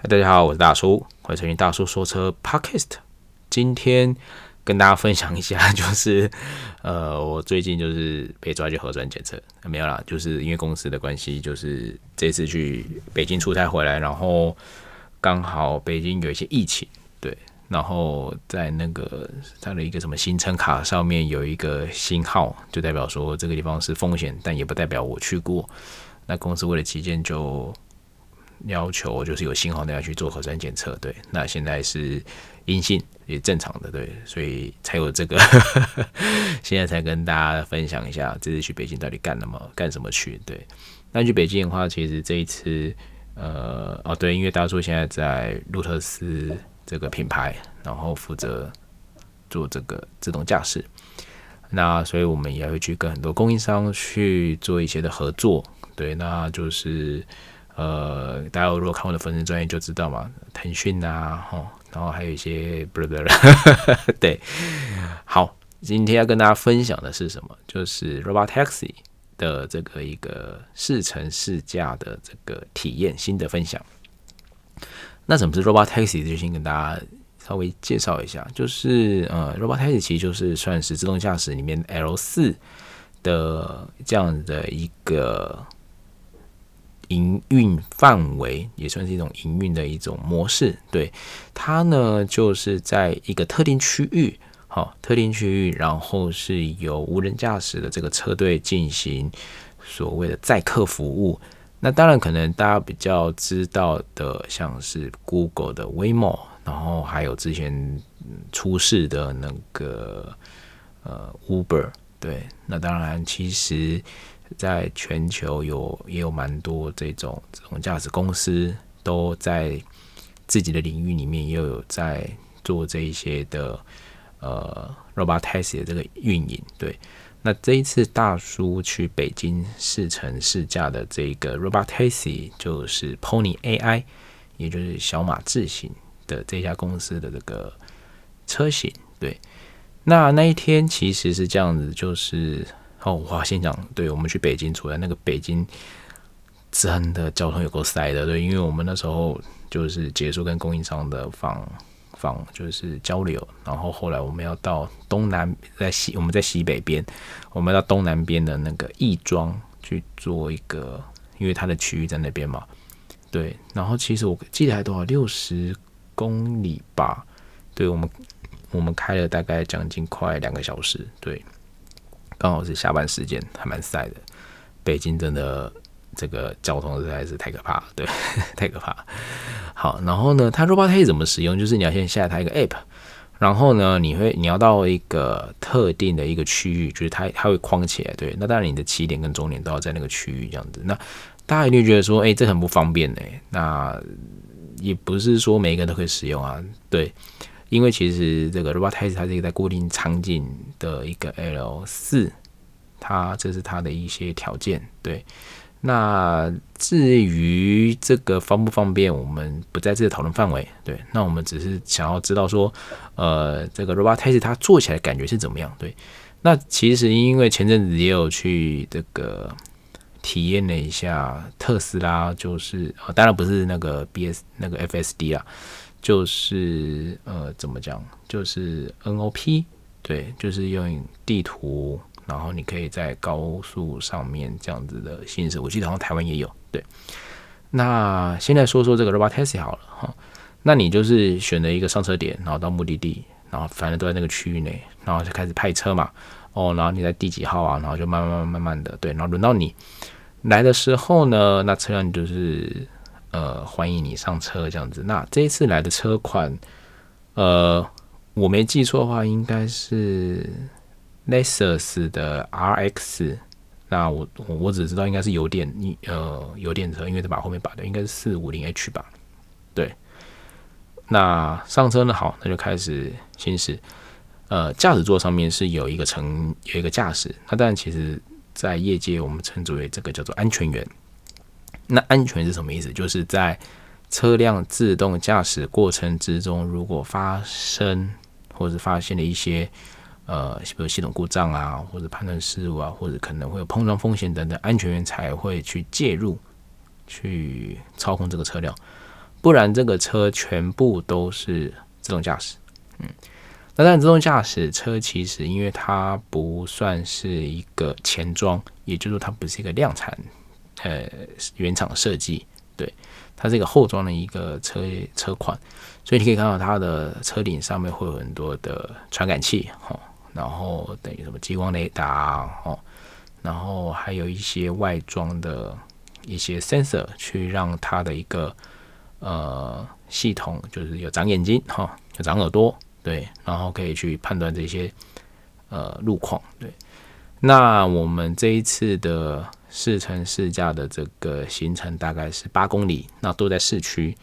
大家好，我是大叔，欢迎收听大叔说车 Podcast。今天跟大家分享一下，就是呃，我最近就是被抓去核酸检测，没有啦，就是因为公司的关系，就是这次去北京出差回来，然后刚好北京有一些疫情，对，然后在那个他的一个什么行程卡上面有一个星号，就代表说这个地方是风险，但也不代表我去过。那公司为了期间，就要求就是有信号的要去做核酸检测，对。那现在是阴性，也正常的，对。所以才有这个，现在才跟大家分享一下这次去北京到底干了么，干什么去，对。那去北京的话，其实这一次，呃，哦，对，因为大叔现在在路特斯这个品牌，然后负责做这个自动驾驶，那所以我们也会去跟很多供应商去做一些的合作。对，那就是呃，大家如果看我的粉丝专业就知道嘛，腾讯啊，吼，然后还有一些不是不，对，好，今天要跟大家分享的是什么？就是 Robotaxi 的这个一个试乘试驾的这个体验新的分享。那什么是 Robotaxi？就先跟大家稍微介绍一下，就是呃，Robotaxi 其实就是算是自动驾驶里面 L 四的这样的一个。营运范围也算是一种营运的一种模式，对它呢，就是在一个特定区域，好，特定区域，然后是由无人驾驶的这个车队进行所谓的载客服务。那当然，可能大家比较知道的，像是 Google 的 Waymo，然后还有之前出事的那个呃 Uber，对，那当然其实。在全球有也有蛮多这种这种驾驶公司都在自己的领域里面也有在做这一些的呃 robot taxi 的这个运营。对，那这一次大叔去北京试乘试驾的这个 robot taxi，就是 Pony AI，也就是小马智行的这家公司的这个车型。对，那那一天其实是这样子，就是。哦，我先讲，对，我们去北京，出来那个北京真的交通有够塞的，对，因为我们那时候就是结束跟供应商的访访，就是交流，然后后来我们要到东南，在西，我们在西北边，我们到东南边的那个亦庄去做一个，因为它的区域在那边嘛，对，然后其实我记得还多少六十公里吧，对，我们我们开了大概将近快两个小时，对。刚好是下班时间，还蛮晒的。北京真的这个交通实在是太可怕了，对，太可怕。好，然后呢，它 Robotaxi 怎么使用？就是你要先下载它一个 App，然后呢，你会你要到一个特定的一个区域，就是它它会框起来，对。那当然你的起点跟终点都要在那个区域这样子。那大家一定觉得说，哎，这很不方便哎。那也不是说每一个人都可以使用啊，对。因为其实这个 Robotaxi 它是一个在固定场景的一个 L 四，它这是它的一些条件。对，那至于这个方不方便，我们不在这个讨论范围。对，那我们只是想要知道说，呃，这个 Robotaxi 它做起来感觉是怎么样？对，那其实因为前阵子也有去这个体验了一下特斯拉，就是当然不是那个 BS 那个 FSD 啊。就是呃，怎么讲？就是 NOP，对，就是用地图，然后你可以在高速上面这样子的行驶。我记得好像台湾也有。对，那现在说说这个 Robotaxi 好了哈。那你就是选择一个上车点，然后到目的地，然后反正都在那个区域内，然后就开始派车嘛。哦，然后你在第几号啊？然后就慢慢慢慢慢的，对，然后轮到你来的时候呢，那车辆就是。呃，欢迎你上车这样子。那这一次来的车款，呃，我没记错的话，应该是 Lexus 的 RX。那我我只知道应该是油电，呃，油电车，因为它把后面拔掉，应该是四五零 H 吧。对。那上车呢？好，那就开始行驶。呃，驾驶座上面是有一个乘有一个驾驶。那当然，其实在业界我们称之为这个叫做安全员。那安全是什么意思？就是在车辆自动驾驶过程之中，如果发生或者发现了一些呃，比如系统故障啊，或者判断失误啊，或者可能会有碰撞风险等等，安全员才会去介入，去操控这个车辆。不然这个车全部都是自动驾驶。嗯，那但，自动驾驶车其实因为它不算是一个前装，也就是说它不是一个量产，呃，原厂设计，对，它是一个后装的一个车车款，所以你可以看到它的车顶上面会有很多的传感器，哈，然后等于什么激光雷达，哦，然后还有一些外装的。一些 sensor 去让它的一个呃系统，就是有长眼睛哈，有长耳朵，对，然后可以去判断这些呃路况，对。那我们这一次的试乘试驾的这个行程大概是八公里，那都在市区，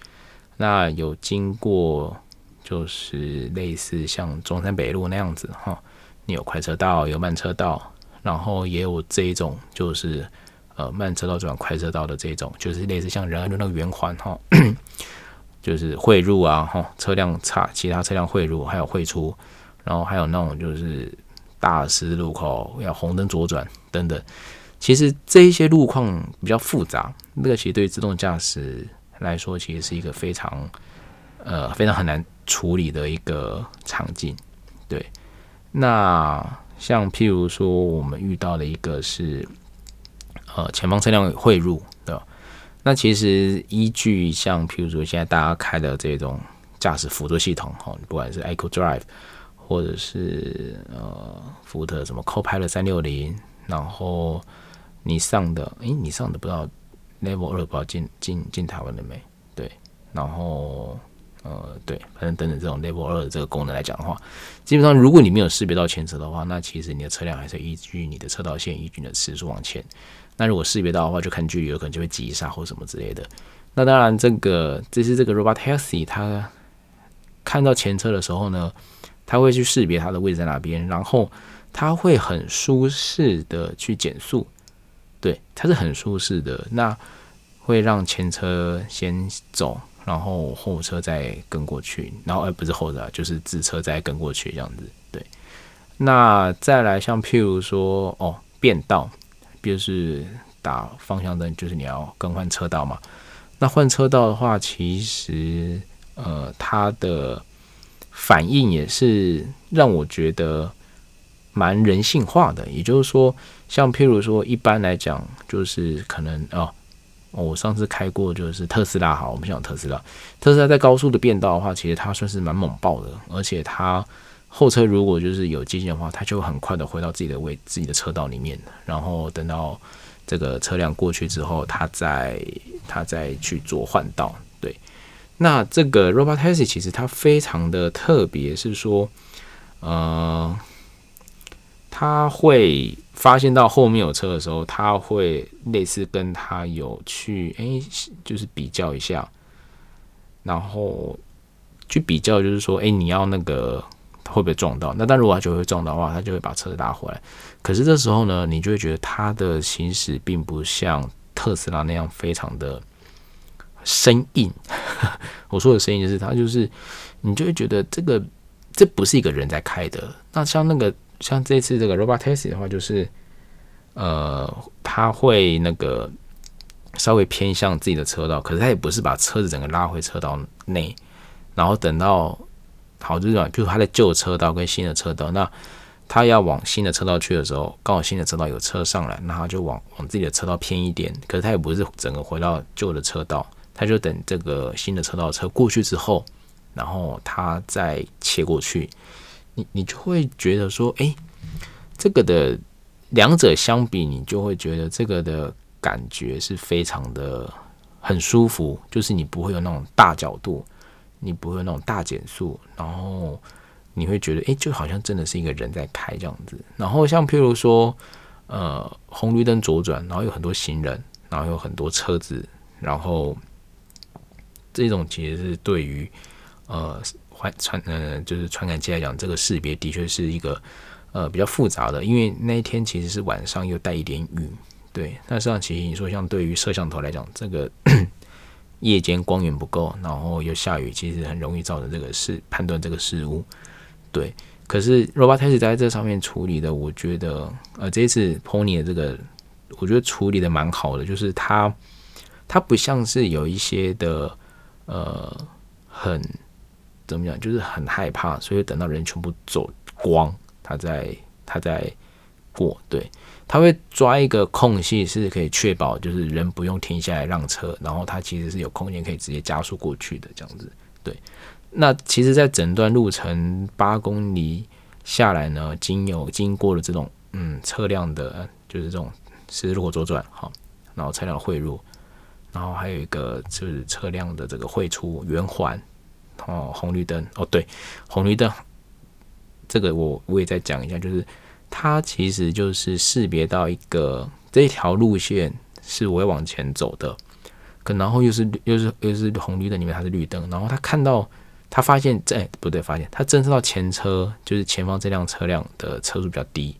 那有经过就是类似像中山北路那样子哈，你有快车道，有慢车道，然后也有这一种就是。呃，慢车道转快车道的这种，就是类似像仁爱路那个圆环哈，就是汇入啊哈，车辆差，其他车辆汇入还有汇出，然后还有那种就是大十字路口要红灯左转等等。其实这一些路况比较复杂，那个其实对于自动驾驶来说，其实是一个非常呃非常很难处理的一个场景。对，那像譬如说我们遇到的一个是。呃，前方车辆汇入，对吧？那其实依据像，譬如说现在大家开的这种驾驶辅助系统，哈，不管是 Eco Drive，或者是呃福特什么 Copilot 三六零，然后你上的，诶，你上的不知道 Level 二不知道进进进台湾了没？对，然后呃，对，反正等等这种 Level 二的这个功能来讲的话，基本上如果你没有识别到前车的话，那其实你的车辆还是依据你的车道线，依据你的时速往前。那如果识别到的话，就看距离，有可能就会急刹或什么之类的。那当然，这个这是这个 Robotaxi，它看到前车的时候呢，它会去识别它的位置在哪边，然后它会很舒适的去减速，对，它是很舒适的。那会让前车先走，然后后车再跟过去，然后而不是后车，就是自车再跟过去这样子。对，那再来像譬如说哦，变道。就是打方向灯，就是你要更换车道嘛。那换车道的话，其实呃，它的反应也是让我觉得蛮人性化的。也就是说，像譬如说，一般来讲，就是可能哦，我上次开过就是特斯拉，好，我们讲特斯拉，特斯拉在高速的变道的话，其实它算是蛮猛爆的，而且它。后车如果就是有接近的话，它就很快的回到自己的位自己的车道里面，然后等到这个车辆过去之后，它再它再去做换道。对，那这个 Robotaxi 其实它非常的特别，是说，呃，他会发现到后面有车的时候，他会类似跟他有去哎，就是比较一下，然后去比较，就是说，哎，你要那个。会不会撞到？那但如果他就会撞到的话，他就会把车子拉回来。可是这时候呢，你就会觉得他的行驶并不像特斯拉那样非常的生硬。我说的生硬就是他就是，你就会觉得这个这不是一个人在开的。那像那个像这次这个 Robotaxi 的话，就是呃，他会那个稍微偏向自己的车道，可是他也不是把车子整个拉回车道内，然后等到。好，就是比如他在旧车道跟新的车道，那他要往新的车道去的时候，刚好新的车道有车上来，那他就往往自己的车道偏一点。可是他也不是整个回到旧的车道，他就等这个新的车道车过去之后，然后他再切过去。你你就会觉得说，哎，这个的两者相比，你就会觉得这个的感觉是非常的很舒服，就是你不会有那种大角度。你不会有那种大减速，然后你会觉得，诶，就好像真的是一个人在开这样子。然后像譬如说，呃，红绿灯左转，然后有很多行人，然后有很多车子，然后这种其实是对于呃传传呃就是传感器来讲，这个识别的确是一个呃比较复杂的，因为那一天其实是晚上又带一点雨，对。那实际上其实你说像对于摄像头来讲，这个。夜间光源不够，然后又下雨，其实很容易造成这个事判断这个失误。对，可是 Robotaxi 在这上面处理的，我觉得呃这一次 Pony 的这个，我觉得处理的蛮好的，就是它它不像是有一些的呃很怎么讲，就是很害怕，所以等到人全部走光，他在他在过，对，他会抓一个空隙，是可以确保就是人不用停下来让车，然后他其实是有空间可以直接加速过去的这样子，对。那其实，在整段路程八公里下来呢，经有经过了这种嗯车辆的，就是这种十字路口左转，好，然后车辆汇入，然后还有一个就是车辆的这个汇出圆环，哦，红绿灯，哦，对，红绿灯，这个我我也再讲一下，就是它其实就是识别到一个这条路线是我要往前走的，可然后又是又是又是红绿灯里面它是绿灯，然后他看到。他发现，哎、不对，发现他侦测到前车就是前方这辆车辆的车速比较低。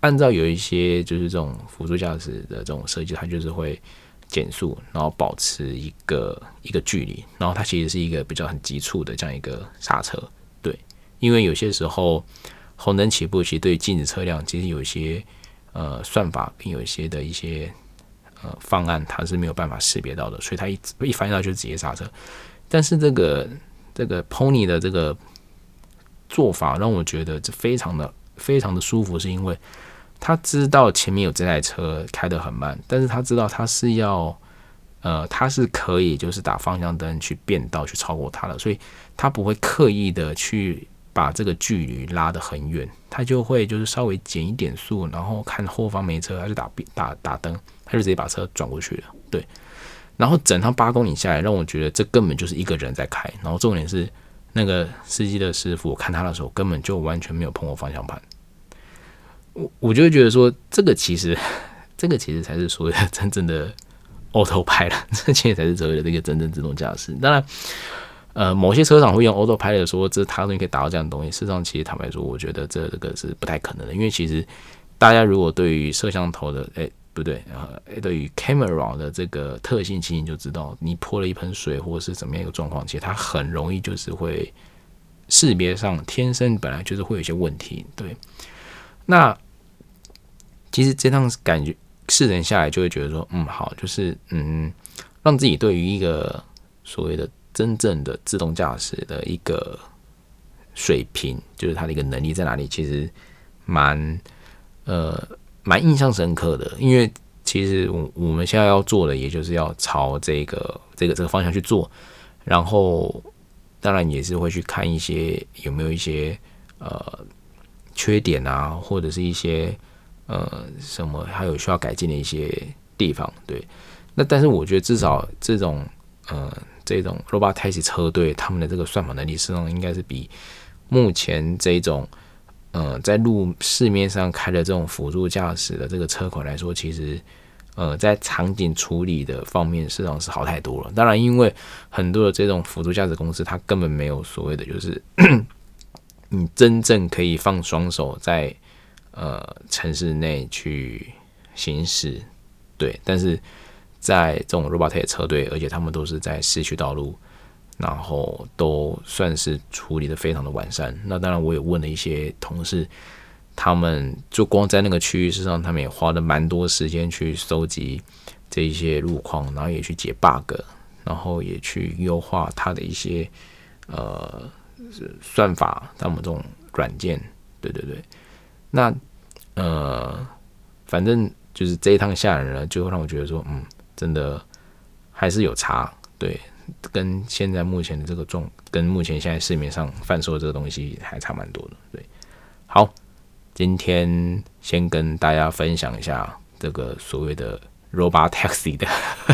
按照有一些就是这种辅助驾驶的这种设计，它就是会减速，然后保持一个一个距离，然后它其实是一个比较很急促的这样一个刹车。对，因为有些时候红灯起步，其实对于禁止车辆，其实有一些呃算法，并有一些的一些呃方案，它是没有办法识别到的，所以它一一发现到就直接刹车。但是这个。这个 Pony 的这个做法让我觉得这非常的非常的舒服，是因为他知道前面有这台车开得很慢，但是他知道他是要呃他是可以就是打方向灯去变道去超过他的，所以他不会刻意的去把这个距离拉得很远，他就会就是稍微减一点速，然后看后方没车，他就打打打灯，他就直接把车转过去了，对。然后整趟八公里下来，让我觉得这根本就是一个人在开。然后重点是，那个司机的师傅，我看他的时候根本就完全没有碰过方向盘。我我就会觉得说，这个其实，这个其实才是所谓的真正的 Autopilot，这其实才是所谓的这个真正自动驾驶。当然，呃，某些车厂会用 Autopilot 说这它东西可以达到这样的东西。事实上，其实坦白说，我觉得这这个是不太可能的，因为其实大家如果对于摄像头的，哎。不对？呃，对于 camera 的这个特性，其实你就知道，你泼了一盆水或者是怎么样一个状况，其实它很容易就是会识别上天生本来就是会有一些问题。对，那其实这趟感觉试乘下来，就会觉得说，嗯，好，就是嗯，让自己对于一个所谓的真正的自动驾驶的一个水平，就是它的一个能力在哪里，其实蛮呃。蛮印象深刻的，因为其实我我们现在要做的，也就是要朝这个这个这个方向去做，然后当然也是会去看一些有没有一些呃缺点啊，或者是一些呃什么还有需要改进的一些地方。对，那但是我觉得至少这种呃这种 Robotaxi 车队他们的这个算法能力，实际上应该是比目前这种。呃，在路市面上开的这种辅助驾驶的这个车款来说，其实呃，在场景处理的方面，实际上是好太多了。当然，因为很多的这种辅助驾驶公司，它根本没有所谓的，就是你真正可以放双手在呃城市内去行驶，对。但是在这种 robota 车队，而且他们都是在市区道路。然后都算是处理的非常的完善。那当然，我也问了一些同事，他们就光在那个区域事实上，他们也花了蛮多时间去收集这一些路况，然后也去解 bug，然后也去优化它的一些呃算法，他们这种软件。对对对，那呃，反正就是这一趟下来呢，就会让我觉得说，嗯，真的还是有差，对。跟现在目前的这个状，跟目前现在市面上贩售的这个东西还差蛮多的。对，好，今天先跟大家分享一下这个所谓的 Robotaxi 的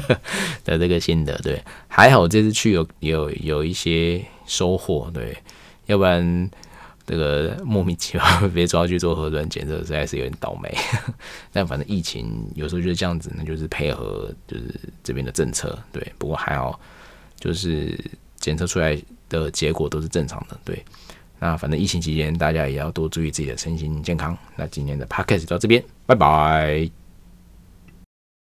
的这个心得。对，还好这次去有有有一些收获。对，要不然这个莫名其妙 被抓去做核酸检测，实在是有点倒霉。但反正疫情有时候就是这样子，那就是配合就是这边的政策。对，不过还好。就是检测出来的结果都是正常的，对。那反正疫情期间，大家也要多注意自己的身心健康。那今天的 podcast 到这边，拜拜。